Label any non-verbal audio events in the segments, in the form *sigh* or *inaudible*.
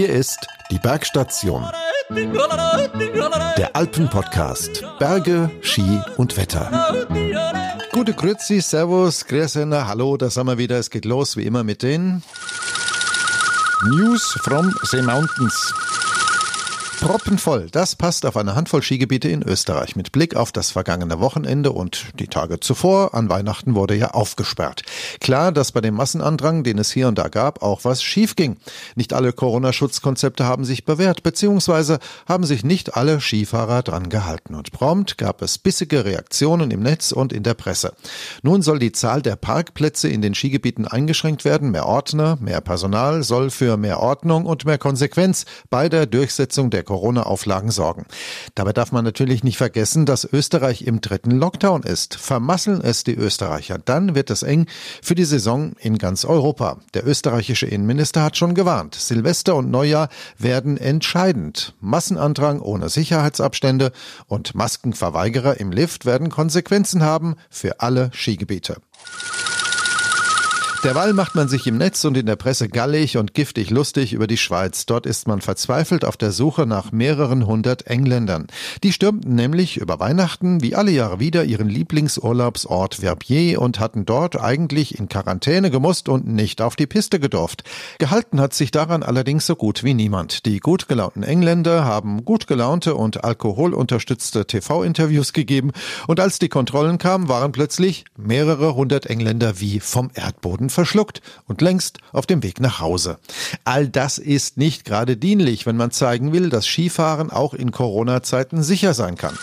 Hier ist die Bergstation. Der Alpenpodcast. Berge, Ski und Wetter. Gute Grüezi, Servus, Grüße, hallo, da sind wir wieder. Es geht los, wie immer, mit den News from the Mountains. Proppenvoll, das passt auf eine Handvoll Skigebiete in Österreich. Mit Blick auf das vergangene Wochenende und die Tage zuvor, an Weihnachten wurde ja aufgesperrt. Klar, dass bei dem Massenandrang, den es hier und da gab, auch was schief ging. Nicht alle Corona-Schutzkonzepte haben sich bewährt, beziehungsweise haben sich nicht alle Skifahrer dran gehalten. Und prompt gab es bissige Reaktionen im Netz und in der Presse. Nun soll die Zahl der Parkplätze in den Skigebieten eingeschränkt werden. Mehr Ordner, mehr Personal soll für mehr Ordnung und mehr Konsequenz bei der Durchsetzung der Corona-Auflagen sorgen. Dabei darf man natürlich nicht vergessen, dass Österreich im dritten Lockdown ist. Vermasseln es die Österreicher, dann wird es eng für die Saison in ganz Europa. Der österreichische Innenminister hat schon gewarnt. Silvester und Neujahr werden entscheidend. Massenandrang ohne Sicherheitsabstände und Maskenverweigerer im Lift werden Konsequenzen haben für alle Skigebiete. Derweil macht man sich im Netz und in der Presse gallig und giftig lustig über die Schweiz. Dort ist man verzweifelt auf der Suche nach mehreren hundert Engländern. Die stürmten nämlich über Weihnachten wie alle Jahre wieder ihren Lieblingsurlaubsort Verbier und hatten dort eigentlich in Quarantäne gemusst und nicht auf die Piste gedurft. Gehalten hat sich daran allerdings so gut wie niemand. Die gut gelaunten Engländer haben gut gelaunte und alkoholunterstützte TV-Interviews gegeben und als die Kontrollen kamen, waren plötzlich mehrere hundert Engländer wie vom Erdboden verschluckt und längst auf dem Weg nach Hause. All das ist nicht gerade dienlich, wenn man zeigen will, dass Skifahren auch in Corona-Zeiten sicher sein kann.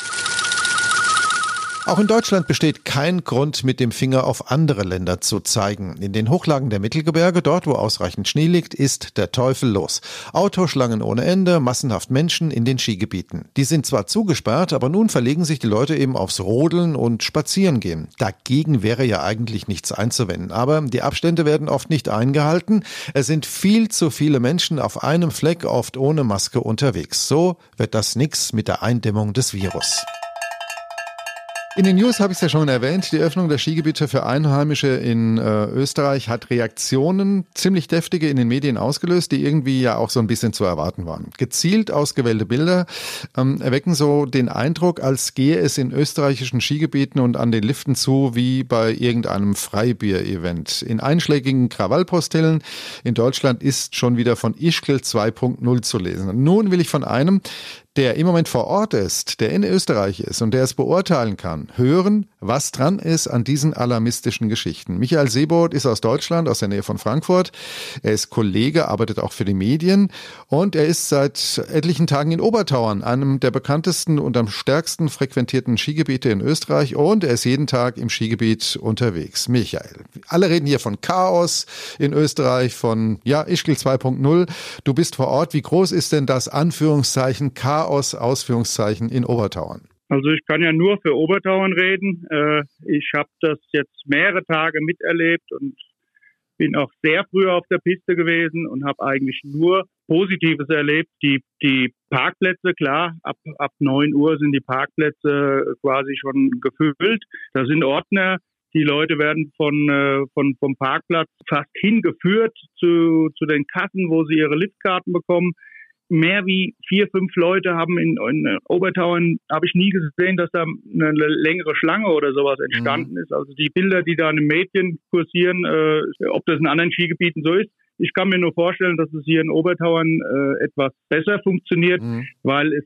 Auch in Deutschland besteht kein Grund, mit dem Finger auf andere Länder zu zeigen. In den Hochlagen der Mittelgebirge, dort wo ausreichend Schnee liegt, ist der Teufel los. Autoschlangen ohne Ende, massenhaft Menschen in den Skigebieten. Die sind zwar zugesperrt, aber nun verlegen sich die Leute eben aufs Rodeln und Spazierengehen. Dagegen wäre ja eigentlich nichts einzuwenden. Aber die Abstände werden oft nicht eingehalten. Es sind viel zu viele Menschen auf einem Fleck, oft ohne Maske unterwegs. So wird das nix mit der Eindämmung des Virus. In den News habe ich es ja schon erwähnt, die Öffnung der Skigebiete für Einheimische in äh, Österreich hat Reaktionen, ziemlich deftige in den Medien ausgelöst, die irgendwie ja auch so ein bisschen zu erwarten waren. Gezielt ausgewählte Bilder ähm, erwecken so den Eindruck, als gehe es in österreichischen Skigebieten und an den Liften zu wie bei irgendeinem Freibier-Event. In einschlägigen Krawallpostellen in Deutschland ist schon wieder von Ischgl 2.0 zu lesen. Nun will ich von einem, der im Moment vor Ort ist, der in Österreich ist und der es beurteilen kann, hören, was dran ist an diesen alarmistischen Geschichten. Michael Seebold ist aus Deutschland, aus der Nähe von Frankfurt. Er ist Kollege, arbeitet auch für die Medien und er ist seit etlichen Tagen in Obertauern, einem der bekanntesten und am stärksten frequentierten Skigebiete in Österreich und er ist jeden Tag im Skigebiet unterwegs. Michael, alle reden hier von Chaos in Österreich, von ja, Ischgl 2.0. Du bist vor Ort. Wie groß ist denn das Anführungszeichen Chaos Chaos, Ausführungszeichen, in Obertauern? Also ich kann ja nur für Obertauern reden. Äh, ich habe das jetzt mehrere Tage miterlebt und bin auch sehr früh auf der Piste gewesen und habe eigentlich nur Positives erlebt. Die, die Parkplätze, klar, ab, ab 9 Uhr sind die Parkplätze quasi schon gefüllt. Da sind Ordner. Die Leute werden von, äh, von, vom Parkplatz fast hingeführt zu, zu den Kassen, wo sie ihre Liftkarten bekommen mehr wie vier, fünf Leute haben in, in Obertauern, habe ich nie gesehen, dass da eine längere Schlange oder sowas entstanden mhm. ist. Also die Bilder, die da in den Medien kursieren, äh, ob das in anderen Skigebieten so ist, ich kann mir nur vorstellen, dass es hier in Obertauern äh, etwas besser funktioniert, mhm. weil es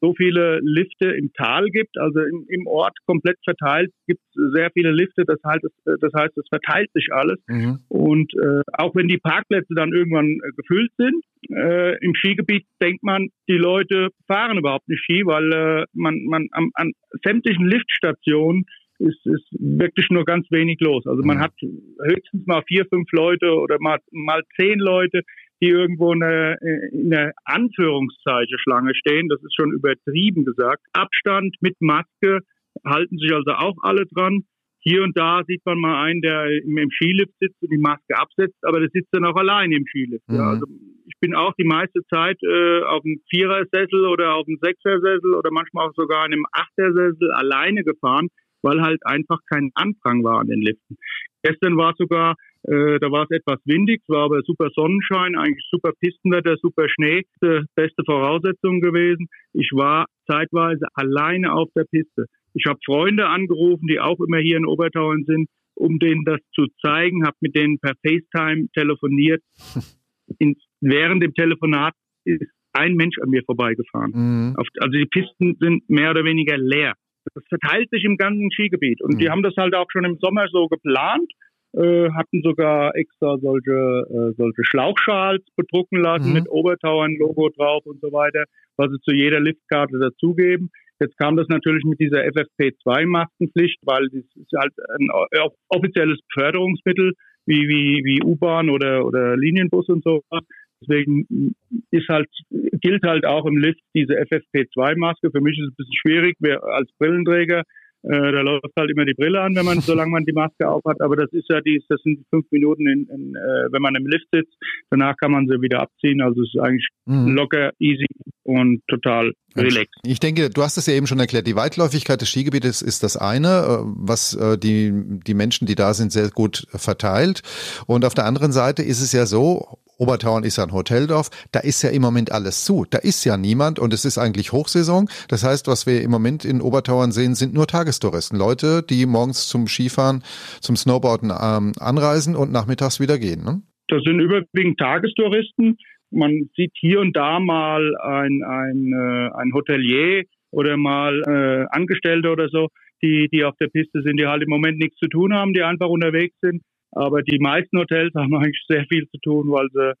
so viele Lifte im Tal gibt, also im, im Ort komplett verteilt gibt es sehr viele Lifte. Das heißt, es, das heißt, es verteilt sich alles. Mhm. Und äh, auch wenn die Parkplätze dann irgendwann äh, gefüllt sind, äh, im Skigebiet denkt man, die Leute fahren überhaupt nicht Ski, weil äh, man, man am, an sämtlichen Liftstationen ist, ist wirklich nur ganz wenig los. Also man mhm. hat höchstens mal vier, fünf Leute oder mal, mal zehn Leute, die irgendwo in einer, in einer Anführungszeichen Schlange stehen. Das ist schon übertrieben gesagt. Abstand mit Maske halten sich also auch alle dran. Hier und da sieht man mal einen, der im, im Skilift sitzt und die Maske absetzt, aber der sitzt dann auch allein im Skilift. Mhm. Ja, also ich bin auch die meiste Zeit äh, auf dem Vierersessel oder auf dem Sechsersessel oder manchmal auch sogar in einem Achtersessel alleine gefahren, weil halt einfach kein Anfang war an den Liften. Gestern war sogar Äh, da war es etwas windig, es war aber super Sonnenschein, eigentlich super Pistenwetter, super Schnee, äh, beste Voraussetzungen gewesen. Ich war zeitweise alleine auf der Piste. Ich habe Freunde angerufen, die auch immer hier in Obertauern sind, um denen das zu zeigen, habe mit denen per FaceTime telefoniert. *laughs* In, während dem Telefonat ist ein Mensch an mir vorbeigefahren. Mhm. Auf, also die Pisten sind mehr oder weniger leer. Das verteilt sich im ganzen Skigebiet. Und mhm. die haben das halt auch schon im Sommer so geplant, äh, hatten sogar extra solche, äh, solche Schlauchschals bedrucken lassen mhm. mit Obertauern-Logo drauf und so weiter, was sie zu jeder Liftkarte dazugeben. Jetzt kam das natürlich mit dieser FFP2-Maskenpflicht, weil das ist halt ein offizielles Beförderungsmittel wie, wie, wie U-Bahn oder, oder Linienbus und so. Deswegen ist halt, gilt halt auch im Lift diese FFP2-Maske. Für mich ist es ein bisschen schwierig, wer als Brillenträger äh, da läuft halt immer die Brille an, wenn man, solange man die Maske aufhat. Aber das ist ja die, das sind fünf Minuten, in, in, äh, wenn man im Lift sitzt. Danach kann man sie wieder abziehen. Also es ist eigentlich mhm. locker, easy und total relaxed. Ich denke, du hast es ja eben schon erklärt. Die Weitläufigkeit des Skigebietes ist das eine, äh, was äh, die, die Menschen, die da sind, sehr gut verteilt. Und auf der anderen Seite ist es ja so, Obertauern ist ja ein Hoteldorf, da ist ja im Moment alles zu. Da ist ja niemand und es ist eigentlich Hochsaison. Das heißt, was wir im Moment in Obertauern sehen, sind nur Tagestouristen. Leute, die morgens zum Skifahren, zum Snowboarden ähm, anreisen und nachmittags wieder gehen. Ne? Das sind überwiegend Tagestouristen. Man sieht hier und da mal ein, ein, äh, ein Hotelier oder mal äh, Angestellte oder so, die, die auf der Piste sind, die halt im Moment nichts zu tun haben, die einfach unterwegs sind. Aber die meisten Hotels haben eigentlich sehr viel zu tun, weil sie,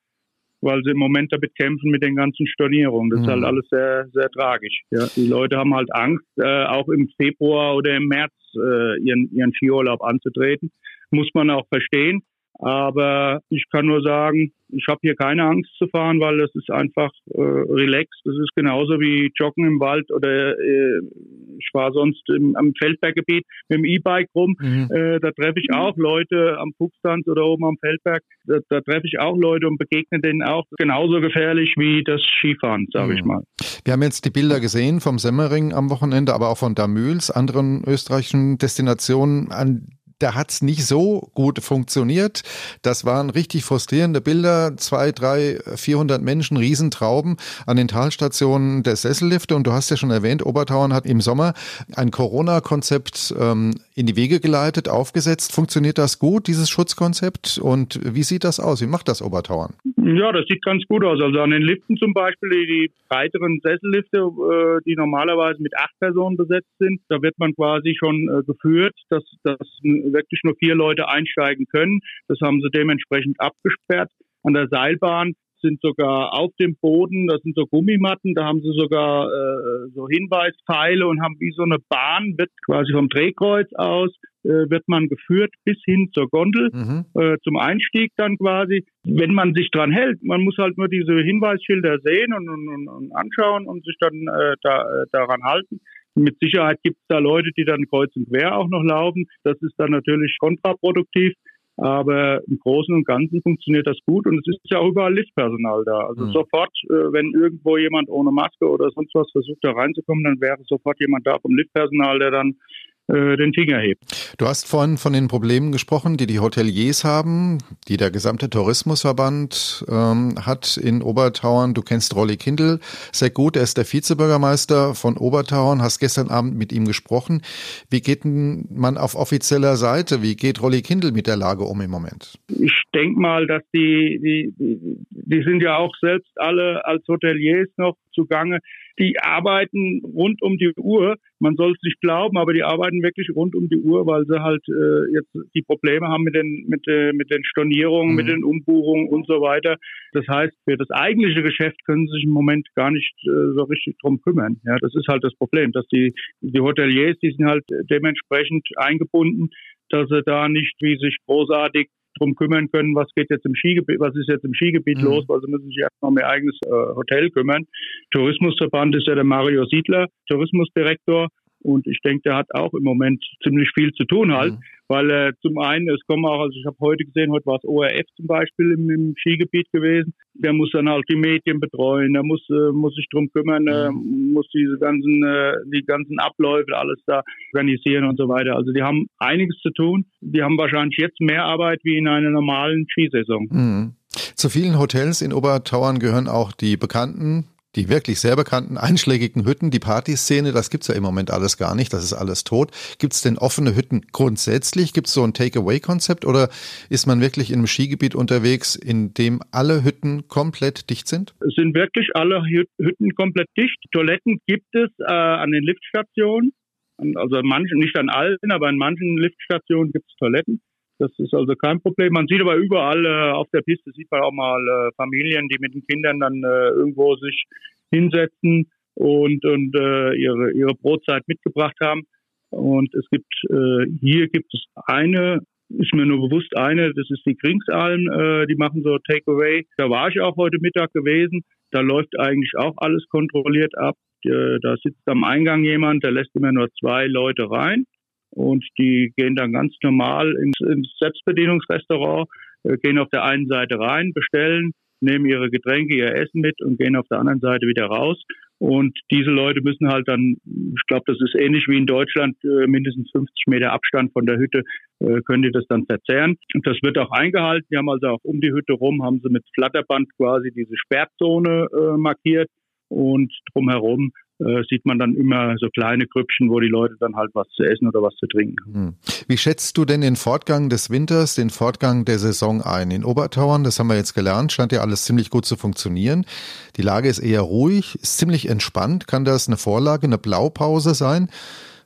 weil sie im Moment damit kämpfen mit den ganzen Stornierungen. Das mhm. ist halt mhm. alles sehr, sehr tragisch. Ja. Die Leute haben halt Angst, äh, auch im Februar oder im März äh, ihren, ihren Skiurlaub anzutreten. Muss man auch verstehen. Aber ich kann nur sagen, ich habe hier keine Angst zu fahren, weil das ist einfach äh, relaxed. Das ist genauso wie Joggen im Wald oder äh, ich war sonst im, am Feldberggebiet mit dem E-Bike rum. Mhm. Äh, da treffe ich auch Leute am Fuchstanz oder oben am Feldberg. Da, da treffe ich auch Leute und begegne denen auch genauso gefährlich wie das Skifahren, sage mhm. ich mal. Wir haben jetzt die Bilder gesehen vom Semmering am Wochenende, aber auch von Damüls, anderen österreichischen Destinationen, an da hat's nicht so gut funktioniert. Das waren richtig frustrierende Bilder. Zwei, drei, vierhundert Menschen, Riesentrauben an den Talstationen der Sessellifte. Und du hast ja schon erwähnt, Obertauern hat im Sommer ein Corona-Konzept ähm, in die Wege geleitet, aufgesetzt. Funktioniert das gut, dieses Schutzkonzept? Und wie sieht das aus? Wie macht das Obertauern? Ja, das sieht ganz gut aus. Also an den Liften zum Beispiel, die, die breiteren Sessellifte, äh, die normalerweise mit acht Personen besetzt sind, da wird man quasi schon äh, geführt, dass, dass wirklich nur vier Leute einsteigen können. Das haben sie dementsprechend abgesperrt. An der Seilbahn sind sogar auf dem Boden, das sind so Gummimatten, da haben sie sogar äh, so Hinweispfeile und haben wie so eine Bahn, wird quasi vom Drehkreuz aus, äh, wird man geführt bis hin zur Gondel, mhm. äh, zum Einstieg dann quasi. Wenn man sich dran hält, man muss halt nur diese Hinweisschilder sehen und, und, und anschauen und sich dann äh, da, äh, daran halten. Mit Sicherheit gibt es da Leute, die dann kreuz und quer auch noch laufen. Das ist dann natürlich kontraproduktiv. Aber im Großen und Ganzen funktioniert das gut und es ist ja auch überall Liftpersonal da. Also mhm. sofort, äh, wenn irgendwo jemand ohne Maske oder sonst was versucht da reinzukommen, dann wäre sofort jemand da vom Liftpersonal, der dann den Finger hebt. Du hast vorhin von den Problemen gesprochen, die die Hoteliers haben, die der gesamte Tourismusverband ähm, hat in Obertauern. Du kennst Rolli Kindl sehr gut. Er ist der Vizebürgermeister von Obertauern. Hast gestern Abend mit ihm gesprochen. Wie geht man auf offizieller Seite? Wie geht Rolli Kindl mit der Lage um im Moment? Ich denke mal, dass die, die, die, die sind ja auch selbst alle als Hoteliers noch zugange die arbeiten rund um die Uhr. Man soll es nicht glauben, aber die arbeiten wirklich rund um die Uhr, weil sie halt äh, jetzt die Probleme haben mit den mit, äh, mit den Stornierungen, mhm. mit den Umbuchungen und so weiter. Das heißt, für das eigentliche Geschäft können sie sich im Moment gar nicht äh, so richtig drum kümmern. Ja, das ist halt das Problem, dass die die Hoteliers, die sind halt dementsprechend eingebunden, dass sie da nicht wie sich großartig drum kümmern können, was geht jetzt im Skigebiet, was ist jetzt im Skigebiet mhm. los, weil sie müssen sich erstmal um ihr eigenes äh, Hotel kümmern. Tourismusverband ist ja der Mario Siedler, Tourismusdirektor. Und ich denke, der hat auch im Moment ziemlich viel zu tun halt, mhm. weil äh, zum einen, es kommen auch, also ich habe heute gesehen, heute war es ORF zum Beispiel im, im, Skigebiet gewesen. Der muss dann halt die Medien betreuen, der muss, äh, muss sich drum kümmern, äh, mhm. muss diese ganzen, äh, die ganzen Abläufe, alles da organisieren und so weiter. Also die haben einiges zu tun. Die haben wahrscheinlich jetzt mehr Arbeit wie in einer normalen Skisaison. Mhm. Zu vielen Hotels in Obertauern gehören auch die bekannten die wirklich sehr bekannten einschlägigen Hütten, die Partyszene, das gibt's ja im Moment alles gar nicht, das ist alles tot. Gibt's denn offene Hütten grundsätzlich? Gibt's so ein Takeaway-Konzept oder ist man wirklich in einem Skigebiet unterwegs, in dem alle Hütten komplett dicht sind? Es sind wirklich alle Hütten komplett dicht. Toiletten gibt es äh, an den Liftstationen. Also an manchen, nicht an allen, aber an manchen Liftstationen gibt es Toiletten. Das ist also kein Problem. Man sieht aber überall äh, auf der Piste sieht man auch mal äh, Familien, die mit den Kindern dann äh, irgendwo sich hinsetzen und und äh, ihre ihre Brotzeit mitgebracht haben. Und es gibt äh, hier gibt es eine, ist mir nur bewusst eine, das ist die Kringsalm, äh, die machen so Takeaway. Da war ich auch heute Mittag gewesen. Da läuft eigentlich auch alles kontrolliert ab. Äh, da sitzt am Eingang jemand, der lässt immer nur zwei Leute rein und die gehen dann ganz normal ins, ins Selbstbedienungsrestaurant, äh, gehen auf der einen Seite rein, bestellen, nehmen ihre Getränke, ihr Essen mit und gehen auf der anderen Seite wieder raus. Und diese Leute müssen halt dann, ich glaube, das ist ähnlich wie in Deutschland, äh, mindestens 50 Meter Abstand von der Hütte, äh, können die das dann verzehren. Und das wird auch eingehalten. Die haben also auch um die Hütte rum, haben sie mit Flatterband quasi diese Sperrzone markiert und drumherum äh, sieht man dann immer so kleine Grüppchen, wo die Leute dann halt was zu essen oder was zu trinken haben. Hm. Wie schätzt du denn den Fortgang des Winters, den Fortgang der Saison ein? In Obertauern, das haben wir jetzt gelernt, scheint ja alles ziemlich gut zu funktionieren. Die Lage ist eher ruhig, ist ziemlich entspannt. Kann das eine Vorlage, eine Blaupause sein?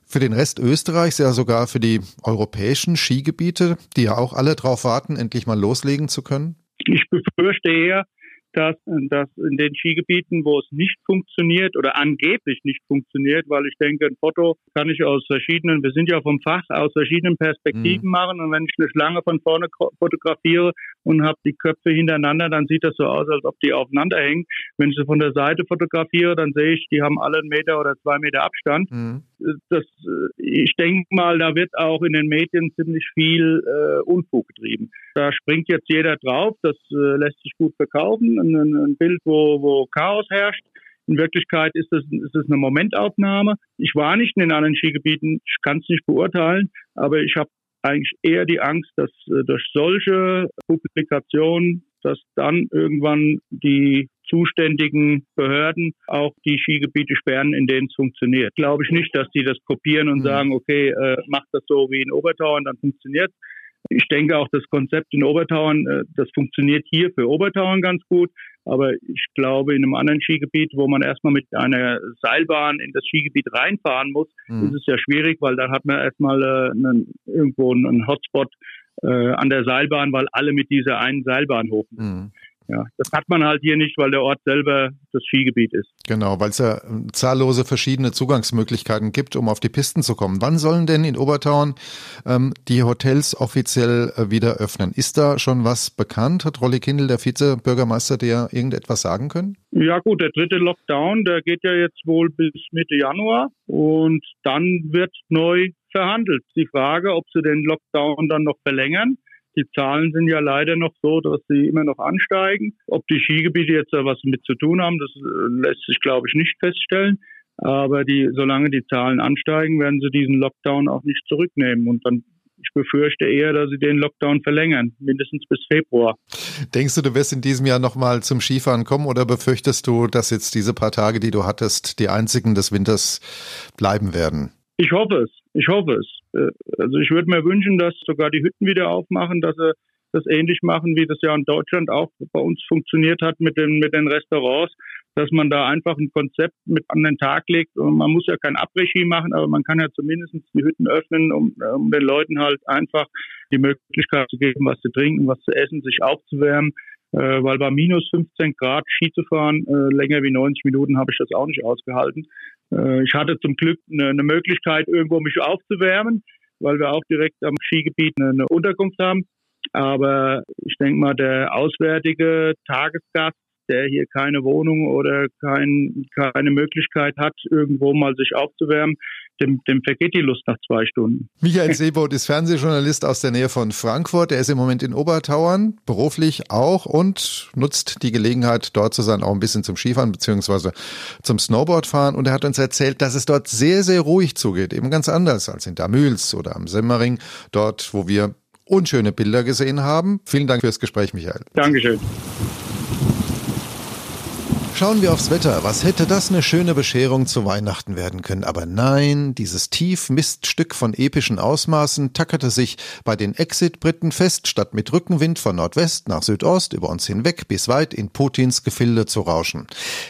Für den Rest Österreichs, ja sogar für die europäischen Skigebiete, die ja auch alle darauf warten, endlich mal loslegen zu können? Ich befürchte eher, dass, dass in den Skigebieten, wo es nicht funktioniert oder angeblich nicht funktioniert, weil ich denke, ein Foto kann ich aus verschiedenen, wir sind ja vom Fach, aus verschiedenen Perspektiven mhm. machen und wenn ich eine Schlange von vorne fotografiere und habe die Köpfe hintereinander, dann sieht das so aus, als ob die aufeinander hängen. Wenn ich sie von der Seite fotografiere, dann sehe ich, die haben alle einen Meter oder zwei Meter Abstand. Mhm. Das, ich denke mal, da wird auch in den Medien ziemlich viel äh, Unfug getrieben. Da springt jetzt jeder drauf, das äh, lässt sich gut verkaufen ein, ein Bild, wo, wo Chaos herrscht. In Wirklichkeit ist es, ist es eine Momentaufnahme. Ich war nicht in den anderen Skigebieten, ich kann es nicht beurteilen, aber ich habe eigentlich eher die Angst, dass äh, durch solche Publikationen, dass dann irgendwann die zuständigen Behörden auch die Skigebiete sperren, in denen es funktioniert. Glaube ich nicht, dass die das kopieren und mhm. sagen, okay, äh, macht das so wie in Obertauern, dann funktioniert ich denke auch das Konzept in Obertauern, äh, das funktioniert hier für Obertauern ganz gut. Aber ich glaube, in einem anderen Skigebiet, wo man erstmal mit einer Seilbahn in das Skigebiet reinfahren muss, mhm. ist es ja schwierig, weil da hat man erstmal äh, einen, irgendwo einen Hotspot äh, an der Seilbahn, weil alle mit dieser einen Seilbahn hoch müssen. Mhm. Ja, das hat man halt hier nicht, weil der Ort selber das Skigebiet ist. Genau, weil es ja ähm, zahllose verschiedene Zugangsmöglichkeiten gibt, um auf die Pisten zu kommen. Wann sollen denn in Obertauern ähm, die Hotels offiziell äh, wieder öffnen? Ist da schon was bekannt? Hat Rolli Kindl, der Vizebürgermeister, dir irgendetwas sagen können? Ja gut, der dritte Lockdown, der geht ja jetzt wohl bis Mitte Januar und dann wird neu verhandelt. Die Frage, ob sie den Lockdown dann noch verlängern die Zahlen sind ja leider noch so, dass sie immer noch ansteigen. Ob die Skigebiete jetzt da was mit zu tun haben, das äh, lässt sich, glaube ich, nicht feststellen. Aber die, solange die Zahlen ansteigen, werden sie diesen Lockdown auch nicht zurücknehmen. Und dann ich befürchte eher, dass sie den Lockdown verlängern, mindestens bis Februar. Denkst du, du wirst in diesem Jahr nochmal zum Skifahren kommen oder befürchtest du, dass jetzt diese paar Tage, die du hattest, die einzigen des Winters bleiben werden? Ich hoffe es. Ich hoffe es. Äh, also ich würde mir wünschen, dass sogar die Hütten wieder aufmachen, dass sie das ähnlich machen, wie das ja in Deutschland auch bei uns funktioniert hat mit den, mit den Restaurants, dass man da einfach ein Konzept mit an den Tag legt. Und man muss ja kein Abregie machen, aber man kann ja zumindest die Hütten öffnen, um, um den Leuten halt einfach die Möglichkeit zu geben, was zu trinken, was zu essen, sich aufzuwärmen. Äh, weil bei minus 15 Grad Ski zu fahren, äh, länger wie 90 Minuten habe ich das auch nicht ausgehalten. Äh, ich hatte zum Glück eine, Möglichkeit, irgendwo mich aufzuwärmen, weil wir auch direkt am Skigebiet eine Unterkunft haben. Aber ich denke mal, der auswärtige Tagesgast, der hier keine Wohnung oder kein, keine Möglichkeit hat, irgendwo mal sich aufzuwärmen, dem, dem vergeht die Lust nach zwei Stunden. Michael Seebold ist Fernsehjournalist aus der Nähe von Frankfurt. Er ist im Moment in Obertauern, beruflich auch und nutzt die Gelegenheit, dort zu sein, auch ein bisschen zum Skifahren beziehungsweise zum Snowboardfahren. Und er hat uns erzählt, dass es dort sehr, sehr ruhig zugeht. Eben ganz anders als in Damüls oder am Semmering, dort, wo wir unschöne Bilder gesehen haben. Vielen Dank fürs Gespräch, Michael. Dankeschön. Schauen wir aufs Wetter. Was hätte das eine schöne Bescherung zu Weihnachten werden können? Aber nein, dieses Tief-Miststück von epischen Ausmaßen tackerte sich bei den Exit-Briten fest, statt mit Rückenwind von Nordwest nach Südost über uns hinweg bis weit in Putins Gefilde zu rauschen.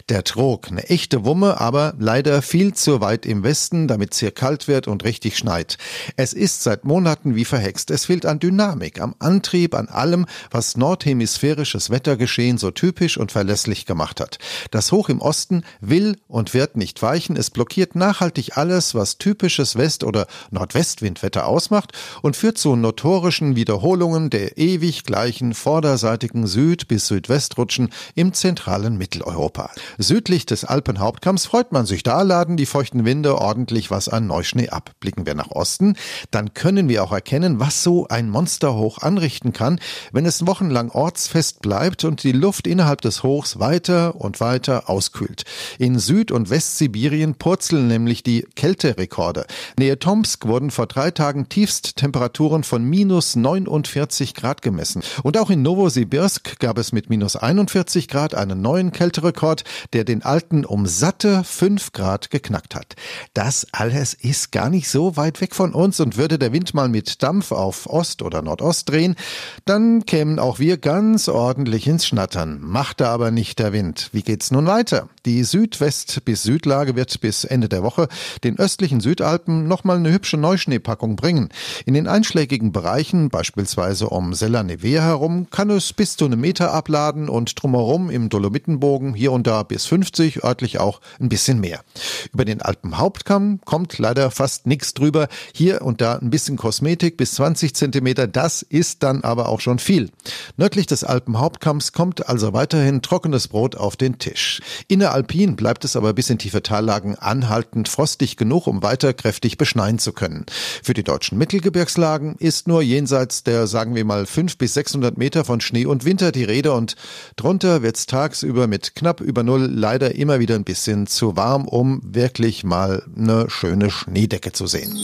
Der Trog, eine echte Wumme, aber leider viel zu weit im Westen, damit es hier kalt wird und richtig schneit. Es ist seit Monaten wie verhext. Es fehlt an Dynamik, am Antrieb, an allem, was nordhemisphärisches Wettergeschehen so typisch und verlässlich gemacht hat. Das Hoch im Osten will und wird nicht weichen. Es blockiert nachhaltig alles, was typisches West- oder Nordwestwindwetter ausmacht und führt zu notorischen Wiederholungen der ewig gleichen vorderseitigen Süd- bis Südwestrutschen im zentralen Mitteleuropa. Südlich des Alpenhauptkamms freut man sich. Da laden die feuchten Winde ordentlich was an Neuschnee ab. Blicken wir nach Osten, dann können wir auch erkennen, was so ein Monsterhoch anrichten kann, wenn es wochenlang ortsfest bleibt und die Luft innerhalb des Hochs weiter und weiter auskühlt. In Süd- und Westsibirien purzeln nämlich die Kälterekorde. Nähe Tomsk wurden vor drei Tagen Tiefsttemperaturen von minus 49 Grad gemessen. Und auch in Novosibirsk gab es mit minus 41 Grad einen neuen Kälterekord, der den alten um satte 5 Grad geknackt hat. Das alles ist gar nicht so weit weg von uns und würde der Wind mal mit Dampf auf Ost oder Nordost drehen, dann kämen auch wir ganz ordentlich ins Schnattern. Machte aber nicht der Wind. Wie geht's nun weiter? Die Südwest- bis Südlage wird bis Ende der Woche den östlichen Südalpen nochmal eine hübsche Neuschneepackung bringen. In den einschlägigen Bereichen, beispielsweise um Sella Nevea herum, kann es bis zu einem Meter abladen und drumherum im Dolomitenbogen hier und da bis 50, örtlich auch ein bisschen mehr. Über den Alpenhauptkamm kommt leider fast nichts drüber. Hier und da ein bisschen Kosmetik bis 20 Zentimeter, das ist dann aber auch schon viel. Nördlich des Alpenhauptkamms kommt also weiterhin trockenes Brot auf den Tisch. Inneralpin bleibt es aber bis in tiefe Tallagen anhaltend frostig genug, um weiter kräftig beschneien zu können. Für die deutschen Mittelgebirgslagen ist nur jenseits der, sagen wir mal, 500 bis 600 Meter von Schnee und Winter die Rede und drunter wird es tagsüber mit knapp über Null leider immer wieder ein bisschen zu warm, um wirklich mal eine schöne Schneedecke zu sehen.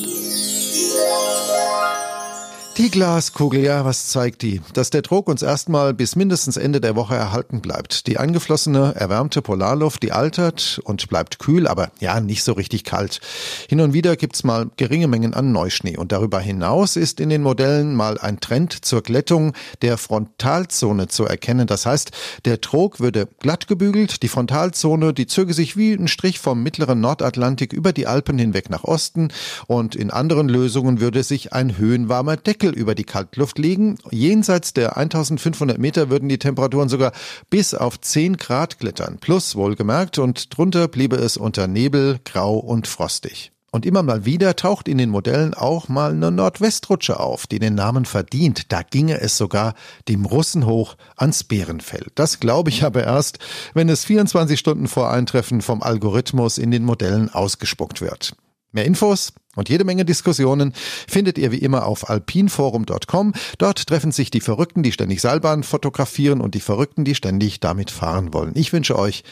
Die Glaskugel, ja, was zeigt die? Dass der Druck uns erstmal bis mindestens Ende der Woche erhalten bleibt. Die eingeflossene, erwärmte Polarluft, die altert und bleibt kühl, aber ja, nicht so richtig kalt. Hin und wieder gibt's mal geringe Mengen an Neuschnee und darüber hinaus ist in den Modellen mal ein Trend zur Glättung der Frontalzone zu erkennen. Das heißt, der Trog würde glatt gebügelt, die Frontalzone, die zöge sich wie ein Strich vom mittleren Nordatlantik über die Alpen hinweg nach Osten und in anderen Lösungen würde sich ein höhenwarmer Deckel über die Kaltluft liegen. Jenseits der 1500 Meter würden die Temperaturen sogar bis auf 10 Grad klettern. Plus wohlgemerkt und drunter bliebe es unter Nebel, grau und frostig. Und immer mal wieder taucht in den Modellen auch mal eine Nordwestrutsche auf, die den Namen verdient. Da ginge es sogar dem Russen hoch ans Bärenfell. Das glaube ich aber erst, wenn es 24 Stunden vor Eintreffen vom Algorithmus in den Modellen ausgespuckt wird. Mehr Infos und jede Menge Diskussionen findet ihr wie immer auf alpinforum.com. Dort treffen sich die Verrückten, die ständig Seilbahn fotografieren und die Verrückten, die ständig damit fahren wollen. Ich wünsche euch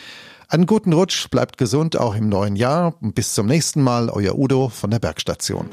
einen guten Rutsch, bleibt gesund auch im neuen Jahr und bis zum nächsten Mal, euer Udo von der Bergstation.